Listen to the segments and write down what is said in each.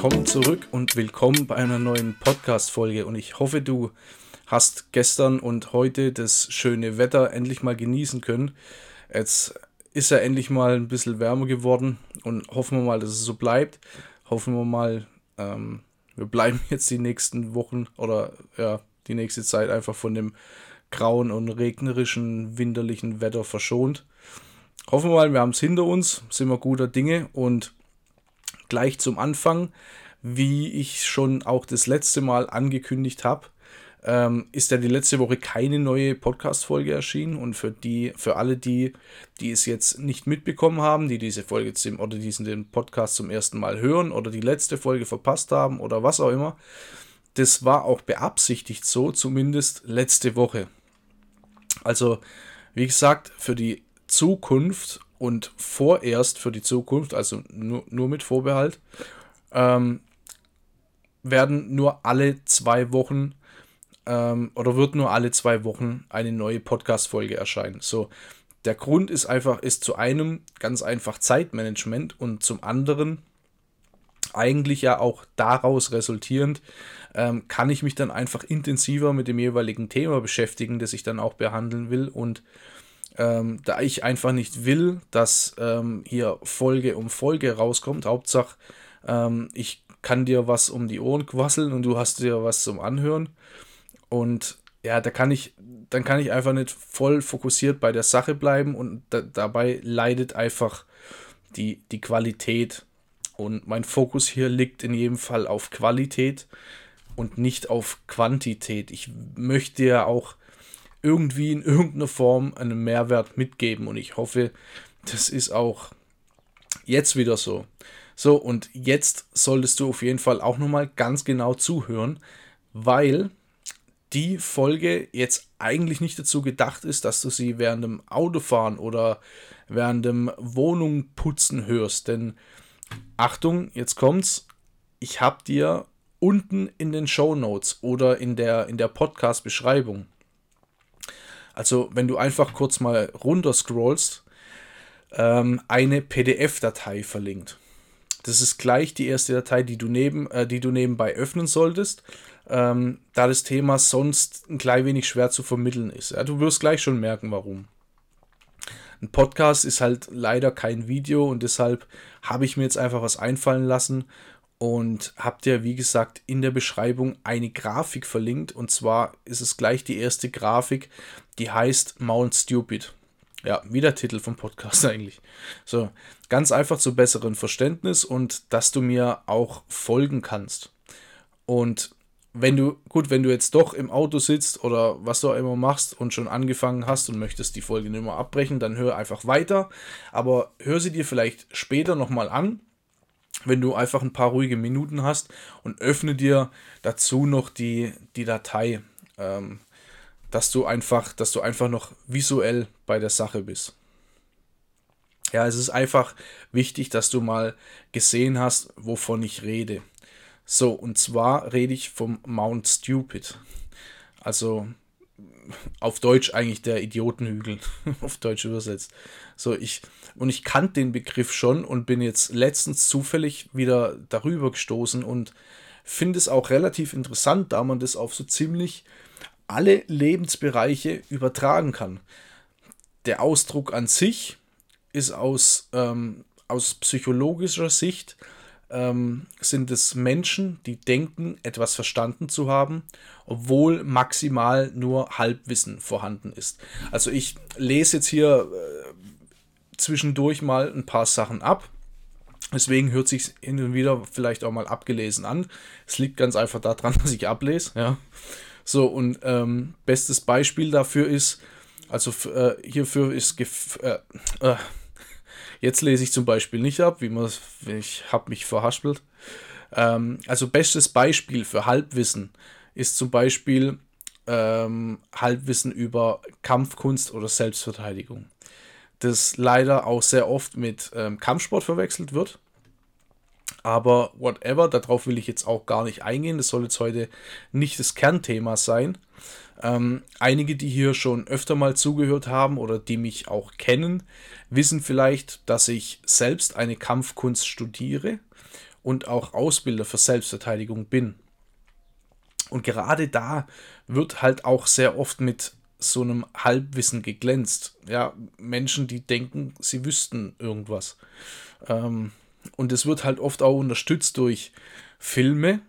Willkommen zurück und willkommen bei einer neuen Podcast-Folge. Und ich hoffe, du hast gestern und heute das schöne Wetter endlich mal genießen können. Jetzt ist ja endlich mal ein bisschen wärmer geworden und hoffen wir mal, dass es so bleibt. Hoffen wir mal, ähm, wir bleiben jetzt die nächsten Wochen oder ja, die nächste Zeit einfach von dem grauen und regnerischen, winterlichen Wetter verschont. Hoffen wir mal, wir haben es hinter uns, sind wir guter Dinge und gleich zum Anfang, wie ich schon auch das letzte Mal angekündigt habe, ähm, ist ja die letzte Woche keine neue Podcast-Folge erschienen. Und für die, für alle die, die es jetzt nicht mitbekommen haben, die diese Folge zum, oder diesen den Podcast zum ersten Mal hören oder die letzte Folge verpasst haben oder was auch immer, das war auch beabsichtigt so, zumindest letzte Woche. Also, wie gesagt, für die Zukunft und vorerst für die Zukunft, also nur, nur mit Vorbehalt, ähm, werden nur alle zwei Wochen ähm, oder wird nur alle zwei Wochen eine neue Podcast-Folge erscheinen. So, der Grund ist einfach, ist zu einem ganz einfach Zeitmanagement und zum anderen eigentlich ja auch daraus resultierend, ähm, kann ich mich dann einfach intensiver mit dem jeweiligen Thema beschäftigen, das ich dann auch behandeln will und ähm, da ich einfach nicht will, dass ähm, hier Folge um Folge rauskommt, Hauptsache ähm, ich kann dir was um die Ohren quasseln und du hast dir was zum Anhören. Und ja, da kann ich, dann kann ich einfach nicht voll fokussiert bei der Sache bleiben und da, dabei leidet einfach die, die Qualität. Und mein Fokus hier liegt in jedem Fall auf Qualität und nicht auf Quantität. Ich möchte ja auch irgendwie in irgendeiner Form einen Mehrwert mitgeben. Und ich hoffe, das ist auch jetzt wieder so. So, und jetzt solltest du auf jeden Fall auch nochmal ganz genau zuhören, weil die Folge jetzt eigentlich nicht dazu gedacht ist, dass du sie während dem Autofahren oder während dem Wohnungputzen hörst. Denn Achtung, jetzt kommt's. Ich habe dir unten in den Show Notes oder in der, in der Podcast-Beschreibung also wenn du einfach kurz mal runter scrollst, ähm, eine PDF-Datei verlinkt. Das ist gleich die erste Datei, die du, neben, äh, die du nebenbei öffnen solltest, ähm, da das Thema sonst ein klein wenig schwer zu vermitteln ist. Ja, du wirst gleich schon merken, warum. Ein Podcast ist halt leider kein Video und deshalb habe ich mir jetzt einfach was einfallen lassen und habt ihr, wie gesagt, in der Beschreibung eine Grafik verlinkt. Und zwar ist es gleich die erste Grafik, die heißt Mount Stupid. Ja, wie der Titel vom Podcast eigentlich. So, ganz einfach zu besseren Verständnis und dass du mir auch folgen kannst. Und wenn du, gut, wenn du jetzt doch im Auto sitzt oder was du auch immer machst und schon angefangen hast und möchtest die Folge nicht mehr abbrechen, dann hör einfach weiter. Aber hör sie dir vielleicht später nochmal an wenn du einfach ein paar ruhige Minuten hast und öffne dir dazu noch die, die Datei, ähm, dass du einfach, dass du einfach noch visuell bei der Sache bist. Ja, es ist einfach wichtig, dass du mal gesehen hast, wovon ich rede. So, und zwar rede ich vom Mount Stupid. Also auf Deutsch eigentlich der Idiotenhügel, auf Deutsch übersetzt. So, ich, und ich kannte den Begriff schon und bin jetzt letztens zufällig wieder darüber gestoßen und finde es auch relativ interessant, da man das auf so ziemlich alle Lebensbereiche übertragen kann. Der Ausdruck an sich ist aus, ähm, aus psychologischer Sicht ähm, sind es Menschen, die denken, etwas verstanden zu haben, obwohl maximal nur Halbwissen vorhanden ist. Also ich lese jetzt hier äh, zwischendurch mal ein paar Sachen ab. Deswegen hört sich hin und wieder vielleicht auch mal abgelesen an. Es liegt ganz einfach daran, dass ich ablese. Ja. So, und ähm, bestes Beispiel dafür ist, also äh, hierfür ist, äh, äh, Jetzt lese ich zum Beispiel nicht ab, wie man ich habe mich verhaspelt. Ähm, also bestes Beispiel für Halbwissen ist zum Beispiel ähm, Halbwissen über Kampfkunst oder Selbstverteidigung. Das leider auch sehr oft mit ähm, Kampfsport verwechselt wird. Aber whatever, darauf will ich jetzt auch gar nicht eingehen. Das soll jetzt heute nicht das Kernthema sein. Ähm, einige, die hier schon öfter mal zugehört haben oder die mich auch kennen, wissen vielleicht, dass ich selbst eine Kampfkunst studiere und auch Ausbilder für Selbstverteidigung bin. Und gerade da wird halt auch sehr oft mit so einem Halbwissen geglänzt. Ja, Menschen, die denken, sie wüssten irgendwas. Ähm, und es wird halt oft auch unterstützt durch Filme,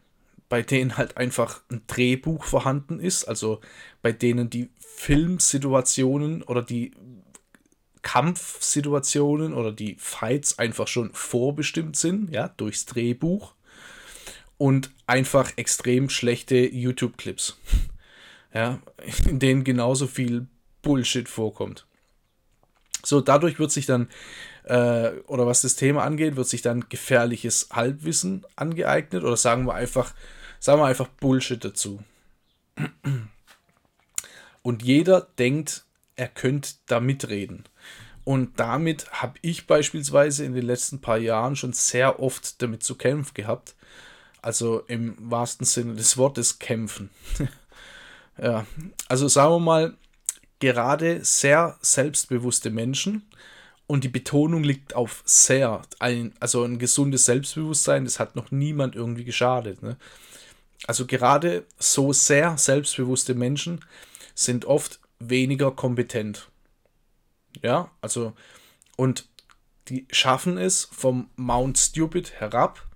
bei denen halt einfach ein Drehbuch vorhanden ist, also bei denen die Filmsituationen oder die Kampfsituationen oder die Fights einfach schon vorbestimmt sind, ja, durchs Drehbuch und einfach extrem schlechte YouTube-Clips, ja, in denen genauso viel Bullshit vorkommt. So, dadurch wird sich dann äh, oder was das Thema angeht, wird sich dann gefährliches Halbwissen angeeignet oder sagen wir einfach, sagen wir einfach Bullshit dazu. Und jeder denkt, er könnte da mitreden. Und damit habe ich beispielsweise in den letzten paar Jahren schon sehr oft damit zu kämpfen gehabt. Also im wahrsten Sinne des Wortes kämpfen. ja, also sagen wir mal, gerade sehr selbstbewusste Menschen und die Betonung liegt auf sehr. Ein, also ein gesundes Selbstbewusstsein, das hat noch niemand irgendwie geschadet. Ne? Also gerade so sehr selbstbewusste Menschen sind oft weniger kompetent. Ja, also und die schaffen es vom Mount Stupid herab,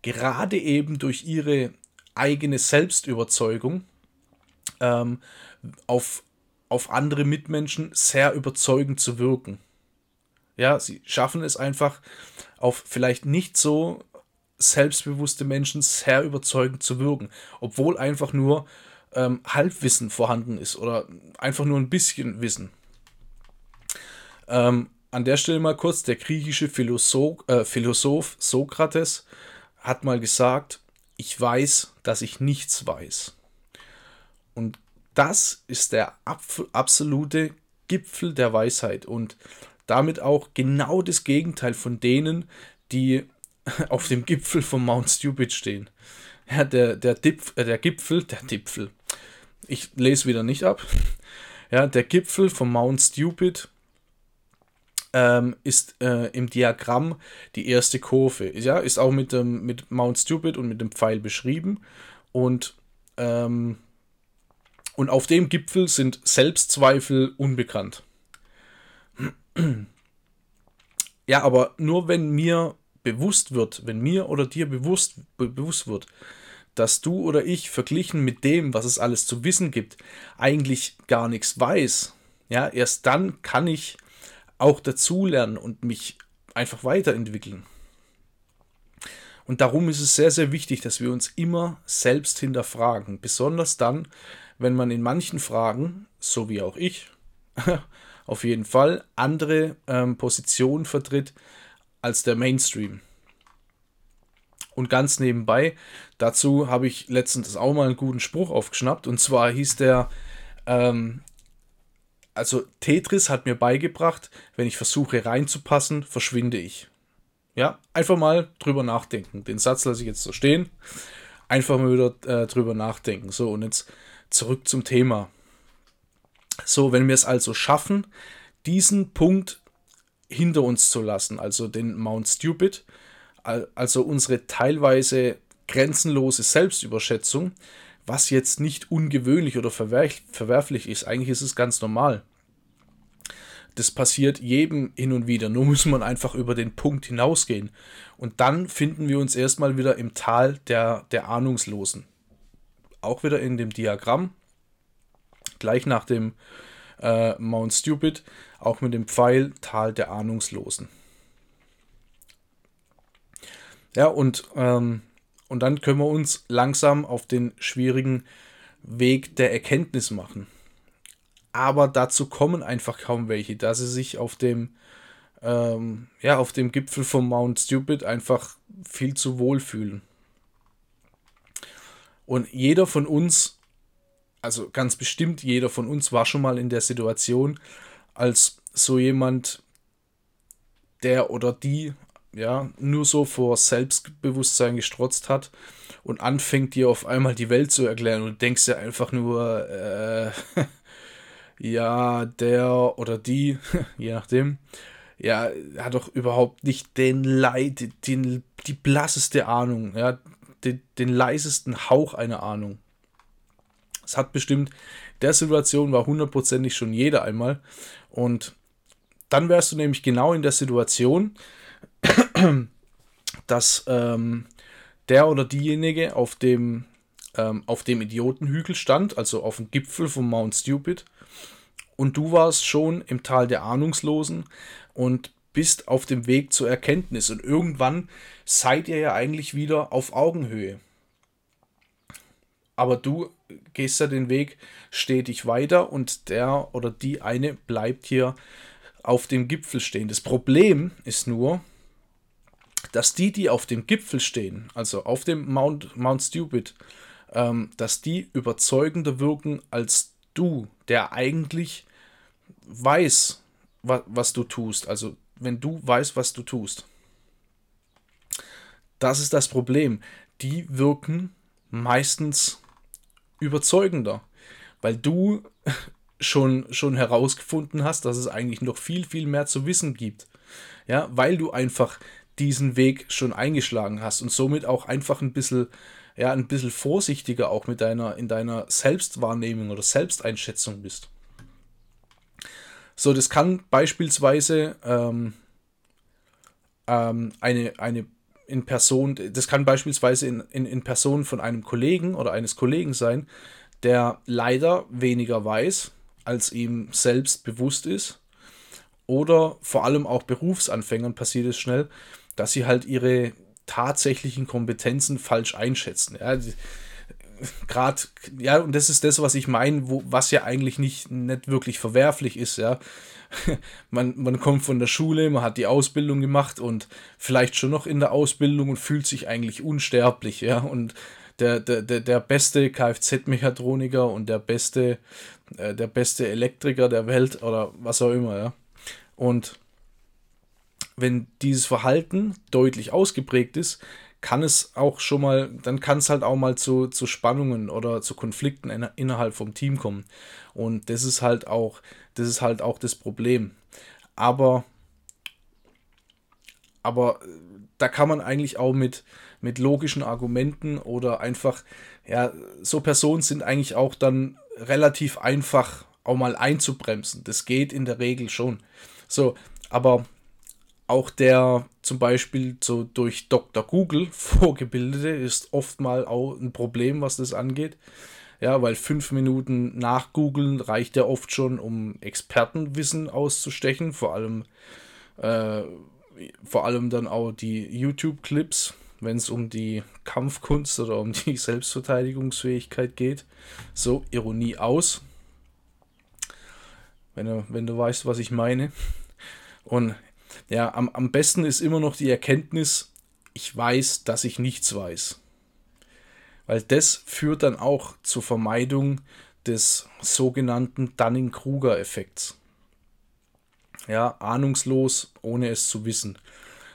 gerade eben durch ihre eigene Selbstüberzeugung ähm, auf, auf andere Mitmenschen sehr überzeugend zu wirken. Ja, sie schaffen es einfach auf vielleicht nicht so selbstbewusste Menschen sehr überzeugend zu wirken, obwohl einfach nur ähm, Halbwissen vorhanden ist oder einfach nur ein bisschen Wissen. Ähm, an der Stelle mal kurz, der griechische Philosoph, äh, Philosoph Sokrates hat mal gesagt, ich weiß, dass ich nichts weiß. Und das ist der absolute Gipfel der Weisheit. Und damit auch genau das Gegenteil von denen, die auf dem Gipfel von Mount Stupid stehen. Ja, der, der, Dipf, äh, der Gipfel, der Gipfel. Ich lese wieder nicht ab. Ja, der Gipfel von Mount Stupid ähm, ist äh, im Diagramm die erste Kurve. Ja, ist auch mit, dem, mit Mount Stupid und mit dem Pfeil beschrieben. Und, ähm, und auf dem Gipfel sind Selbstzweifel unbekannt. Ja, aber nur wenn mir bewusst wird, wenn mir oder dir bewusst, be bewusst wird, dass du oder ich verglichen mit dem, was es alles zu wissen gibt, eigentlich gar nichts weiß, ja, erst dann kann ich auch dazulernen und mich einfach weiterentwickeln. Und darum ist es sehr, sehr wichtig, dass wir uns immer selbst hinterfragen. Besonders dann, wenn man in manchen Fragen, so wie auch ich, auf jeden Fall andere ähm, Positionen vertritt als der Mainstream. Und ganz nebenbei, dazu habe ich letztens auch mal einen guten Spruch aufgeschnappt. Und zwar hieß der, ähm, also Tetris hat mir beigebracht, wenn ich versuche reinzupassen, verschwinde ich. Ja, einfach mal drüber nachdenken. Den Satz lasse ich jetzt so stehen. Einfach mal wieder äh, drüber nachdenken. So, und jetzt zurück zum Thema. So, wenn wir es also schaffen, diesen Punkt hinter uns zu lassen, also den Mount Stupid, also unsere teilweise grenzenlose Selbstüberschätzung, was jetzt nicht ungewöhnlich oder verwerflich ist, eigentlich ist es ganz normal. Das passiert jedem hin und wieder, nur muss man einfach über den Punkt hinausgehen. Und dann finden wir uns erstmal wieder im Tal der, der Ahnungslosen. Auch wieder in dem Diagramm, gleich nach dem äh, Mount Stupid, auch mit dem Pfeil Tal der Ahnungslosen. Ja, und, ähm, und dann können wir uns langsam auf den schwierigen Weg der Erkenntnis machen. Aber dazu kommen einfach kaum welche, da sie sich auf dem, ähm, ja, auf dem Gipfel vom Mount Stupid einfach viel zu wohl fühlen. Und jeder von uns, also ganz bestimmt jeder von uns war schon mal in der Situation, als so jemand, der oder die ja nur so vor Selbstbewusstsein gestrotzt hat und anfängt dir auf einmal die Welt zu erklären und denkst dir einfach nur, äh, ja, der oder die, je nachdem, ja, hat doch überhaupt nicht den Leid, den, die blasseste Ahnung, ja, den, den leisesten Hauch einer Ahnung. Es hat bestimmt, der Situation war hundertprozentig schon jeder einmal. Und dann wärst du nämlich genau in der Situation, dass ähm, der oder diejenige auf dem, ähm, auf dem Idiotenhügel stand, also auf dem Gipfel von Mount Stupid. Und du warst schon im Tal der Ahnungslosen und bist auf dem Weg zur Erkenntnis. Und irgendwann seid ihr ja eigentlich wieder auf Augenhöhe. Aber du gehst ja den Weg stetig weiter und der oder die eine bleibt hier auf dem Gipfel stehen. Das Problem ist nur, dass die, die auf dem Gipfel stehen, also auf dem Mount, Mount Stupid, ähm, dass die überzeugender wirken als du, der eigentlich weiß, wa was du tust. Also wenn du weißt, was du tust. Das ist das Problem. Die wirken meistens überzeugender, weil du schon, schon herausgefunden hast, dass es eigentlich noch viel, viel mehr zu wissen gibt. Ja, weil du einfach diesen Weg schon eingeschlagen hast und somit auch einfach ein bisschen, ja, ein bisschen vorsichtiger auch mit deiner, in deiner Selbstwahrnehmung oder Selbsteinschätzung bist. So, das kann beispielsweise ähm, ähm, eine, eine in Person, das kann beispielsweise in, in, in Person von einem Kollegen oder eines Kollegen sein, der leider weniger weiß, als ihm selbst bewusst ist. Oder vor allem auch Berufsanfängern passiert es schnell, dass sie halt ihre tatsächlichen Kompetenzen falsch einschätzen. Ja, gerade, ja, und das ist das, was ich meine, was ja eigentlich nicht, nicht wirklich verwerflich ist, ja. Man, man kommt von der Schule, man hat die Ausbildung gemacht und vielleicht schon noch in der Ausbildung und fühlt sich eigentlich unsterblich, ja. Und der, der, der, beste Kfz-Mechatroniker und der beste, äh, der beste Elektriker der Welt oder was auch immer, ja. Und wenn dieses Verhalten deutlich ausgeprägt ist, kann es auch schon mal, dann kann es halt auch mal zu, zu Spannungen oder zu Konflikten in, innerhalb vom Team kommen. Und das ist halt auch, das ist halt auch das Problem. Aber, aber da kann man eigentlich auch mit, mit logischen Argumenten oder einfach, ja, so Personen sind eigentlich auch dann relativ einfach auch mal einzubremsen. Das geht in der Regel schon. So, aber auch der zum Beispiel so durch Dr. Google vorgebildete ist oftmals auch ein Problem, was das angeht. Ja, weil fünf Minuten nach Googeln reicht ja oft schon, um Expertenwissen auszustechen, vor allem, äh, vor allem dann auch die YouTube-Clips, wenn es um die Kampfkunst oder um die Selbstverteidigungsfähigkeit geht. So, Ironie aus. Wenn du, wenn du weißt, was ich meine. Und ja, am, am besten ist immer noch die Erkenntnis, ich weiß, dass ich nichts weiß. Weil das führt dann auch zur Vermeidung des sogenannten Dunning-Kruger-Effekts. Ja, ahnungslos, ohne es zu wissen.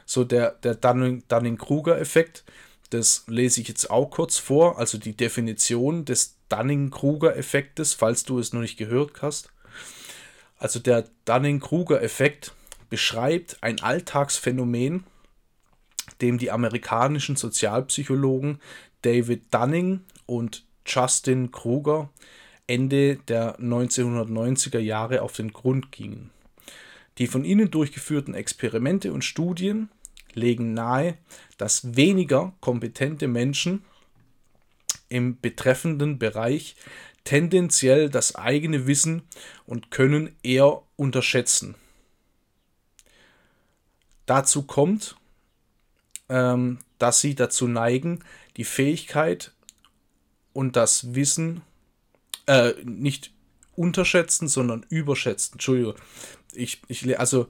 So der, der Dunning-Kruger-Effekt, das lese ich jetzt auch kurz vor, also die Definition des Dunning-Kruger-Effektes, falls du es noch nicht gehört hast. Also der Dunning-Kruger-Effekt beschreibt ein Alltagsphänomen, dem die amerikanischen Sozialpsychologen David Dunning und Justin Kruger Ende der 1990er Jahre auf den Grund gingen. Die von ihnen durchgeführten Experimente und Studien legen nahe, dass weniger kompetente Menschen im betreffenden Bereich tendenziell das eigene Wissen und Können eher unterschätzen Dazu kommt, ähm, dass sie dazu neigen, die Fähigkeit und das Wissen äh, nicht unterschätzen, sondern überschätzen. Entschuldigung. Ich, ich, also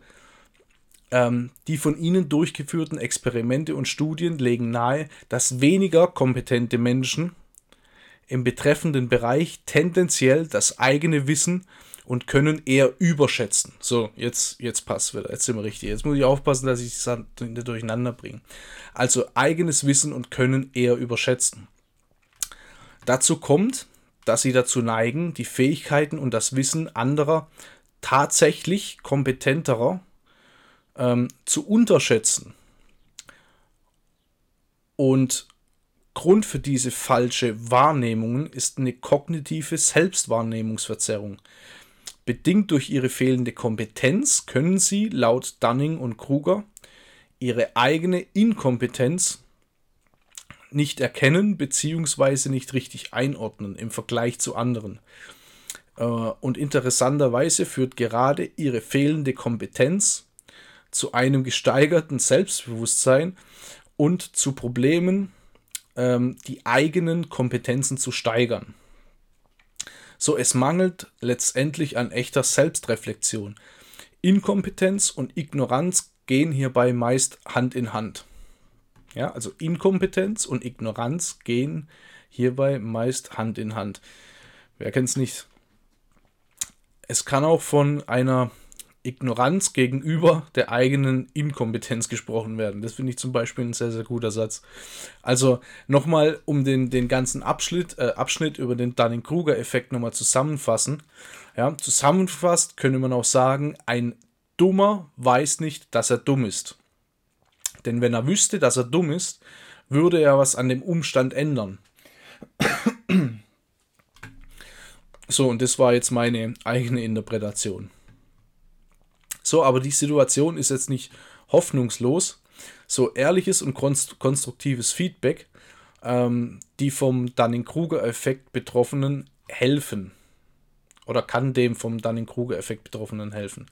ähm, die von ihnen durchgeführten Experimente und Studien legen nahe, dass weniger kompetente Menschen im betreffenden Bereich tendenziell das eigene Wissen und Können eher überschätzen. So, jetzt, jetzt passt wieder, jetzt sind wir richtig. Jetzt muss ich aufpassen, dass ich es nicht durcheinander bringe. Also eigenes Wissen und Können eher überschätzen. Dazu kommt, dass sie dazu neigen, die Fähigkeiten und das Wissen anderer tatsächlich kompetenterer ähm, zu unterschätzen. Und Grund für diese falsche Wahrnehmungen ist eine kognitive Selbstwahrnehmungsverzerrung. Bedingt durch ihre fehlende Kompetenz können sie, laut Dunning und Kruger, ihre eigene Inkompetenz nicht erkennen bzw. nicht richtig einordnen im Vergleich zu anderen. Äh, und interessanterweise führt gerade ihre fehlende Kompetenz zu einem gesteigerten Selbstbewusstsein und zu Problemen, ähm, die eigenen Kompetenzen zu steigern. So, es mangelt letztendlich an echter Selbstreflexion. Inkompetenz und Ignoranz gehen hierbei meist Hand in Hand. Ja, also Inkompetenz und Ignoranz gehen hierbei meist Hand in Hand. Wer kennt es nicht? Es kann auch von einer Ignoranz gegenüber der eigenen Inkompetenz gesprochen werden. Das finde ich zum Beispiel ein sehr, sehr guter Satz. Also nochmal, um den, den ganzen Abschnitt, äh, Abschnitt über den Dunning-Kruger-Effekt nochmal zusammenfassen. Ja, zusammenfasst könnte man auch sagen, ein Dummer weiß nicht, dass er dumm ist. Denn wenn er wüsste, dass er dumm ist, würde er was an dem Umstand ändern. So, und das war jetzt meine eigene Interpretation. So, aber die Situation ist jetzt nicht hoffnungslos. So ehrliches und konstruktives Feedback, ähm, die vom Dunning-Kruger-Effekt Betroffenen helfen. Oder kann dem vom Dunning-Kruger-Effekt Betroffenen helfen.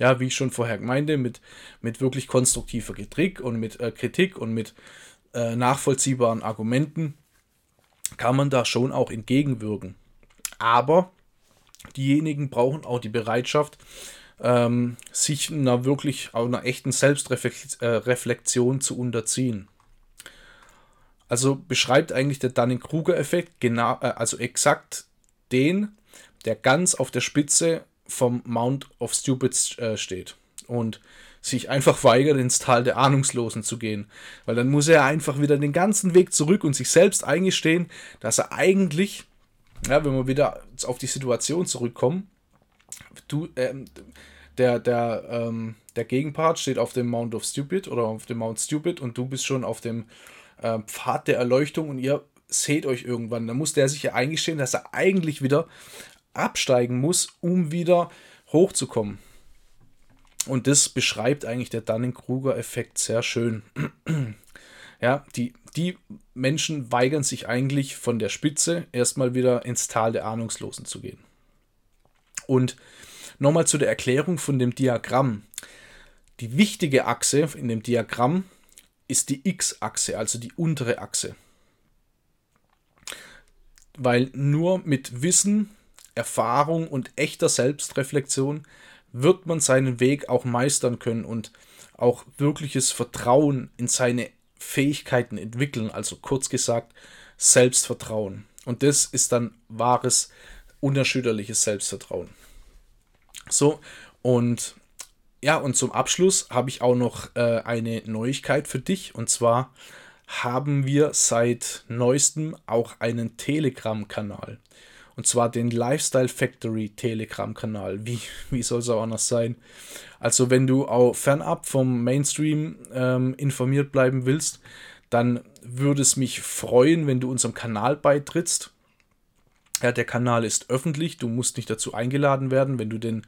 Ja, wie ich schon vorher meinte, mit, mit wirklich konstruktiver Kritik und mit äh, Kritik und mit äh, nachvollziehbaren Argumenten kann man da schon auch entgegenwirken. Aber diejenigen brauchen auch die Bereitschaft, ähm, sich einer wirklich einer echten Selbstreflexion äh, zu unterziehen. Also beschreibt eigentlich der Dunning-Kruger-Effekt genau, äh, also exakt den, der ganz auf der Spitze vom Mount of Stupid äh, steht und sich einfach weigert, ins Tal der Ahnungslosen zu gehen. Weil dann muss er einfach wieder den ganzen Weg zurück und sich selbst eingestehen, dass er eigentlich, ja, wenn wir wieder auf die Situation zurückkommen, du, ähm, der, der, ähm, der Gegenpart steht auf dem Mount of Stupid oder auf dem Mount Stupid und du bist schon auf dem äh, Pfad der Erleuchtung und ihr seht euch irgendwann. Dann muss der sich ja eingestehen, dass er eigentlich wieder absteigen muss, um wieder hochzukommen. Und das beschreibt eigentlich der Dunning-Kruger-Effekt sehr schön. ja, die, die Menschen weigern sich eigentlich von der Spitze erstmal wieder ins Tal der Ahnungslosen zu gehen. Und Nochmal zu der Erklärung von dem Diagramm. Die wichtige Achse in dem Diagramm ist die x-Achse, also die untere Achse. Weil nur mit Wissen, Erfahrung und echter Selbstreflexion wird man seinen Weg auch meistern können und auch wirkliches Vertrauen in seine Fähigkeiten entwickeln, also kurz gesagt Selbstvertrauen. Und das ist dann wahres, unerschütterliches Selbstvertrauen. So, und ja, und zum Abschluss habe ich auch noch äh, eine Neuigkeit für dich. Und zwar haben wir seit neuestem auch einen Telegram-Kanal. Und zwar den Lifestyle Factory Telegram-Kanal. Wie, wie soll es auch anders sein? Also, wenn du auch fernab vom Mainstream ähm, informiert bleiben willst, dann würde es mich freuen, wenn du unserem Kanal beitrittst. Ja, der Kanal ist öffentlich, du musst nicht dazu eingeladen werden. Wenn du den,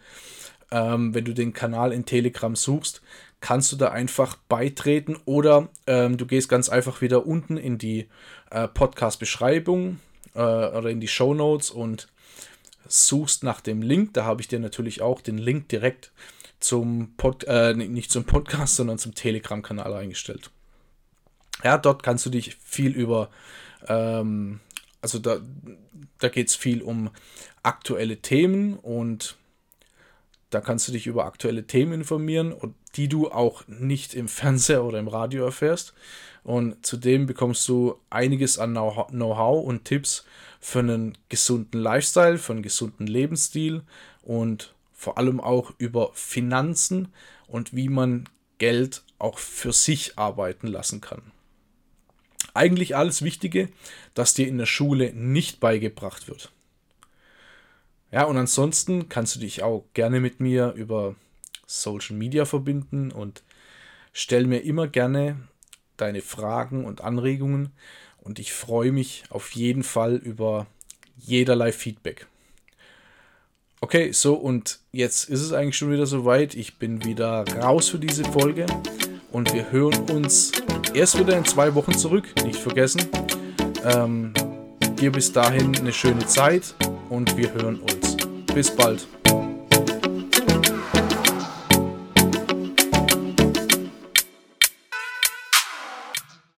ähm, wenn du den Kanal in Telegram suchst, kannst du da einfach beitreten oder ähm, du gehst ganz einfach wieder unten in die äh, Podcast-Beschreibung äh, oder in die Show Notes und suchst nach dem Link. Da habe ich dir natürlich auch den Link direkt zum Pod, äh, nicht zum Podcast, sondern zum Telegram-Kanal eingestellt. Ja, dort kannst du dich viel über ähm, also da, da geht es viel um aktuelle Themen und Da kannst du dich über aktuelle Themen informieren, die du auch nicht im Fernseher oder im Radio erfährst. Und zudem bekommst du einiges an Know-how und Tipps für einen gesunden Lifestyle, für einen gesunden Lebensstil und vor allem auch über Finanzen und wie man Geld auch für sich arbeiten lassen kann. Eigentlich alles Wichtige, das dir in der Schule nicht beigebracht wird. Ja, und ansonsten kannst du dich auch gerne mit mir über Social Media verbinden und stell mir immer gerne deine Fragen und Anregungen und ich freue mich auf jeden Fall über jederlei Feedback. Okay, so und jetzt ist es eigentlich schon wieder soweit. Ich bin wieder raus für diese Folge und wir hören uns erst wieder in zwei Wochen zurück. Nicht vergessen. Ähm, dir bis dahin eine schöne Zeit und wir hören uns. Bis bald.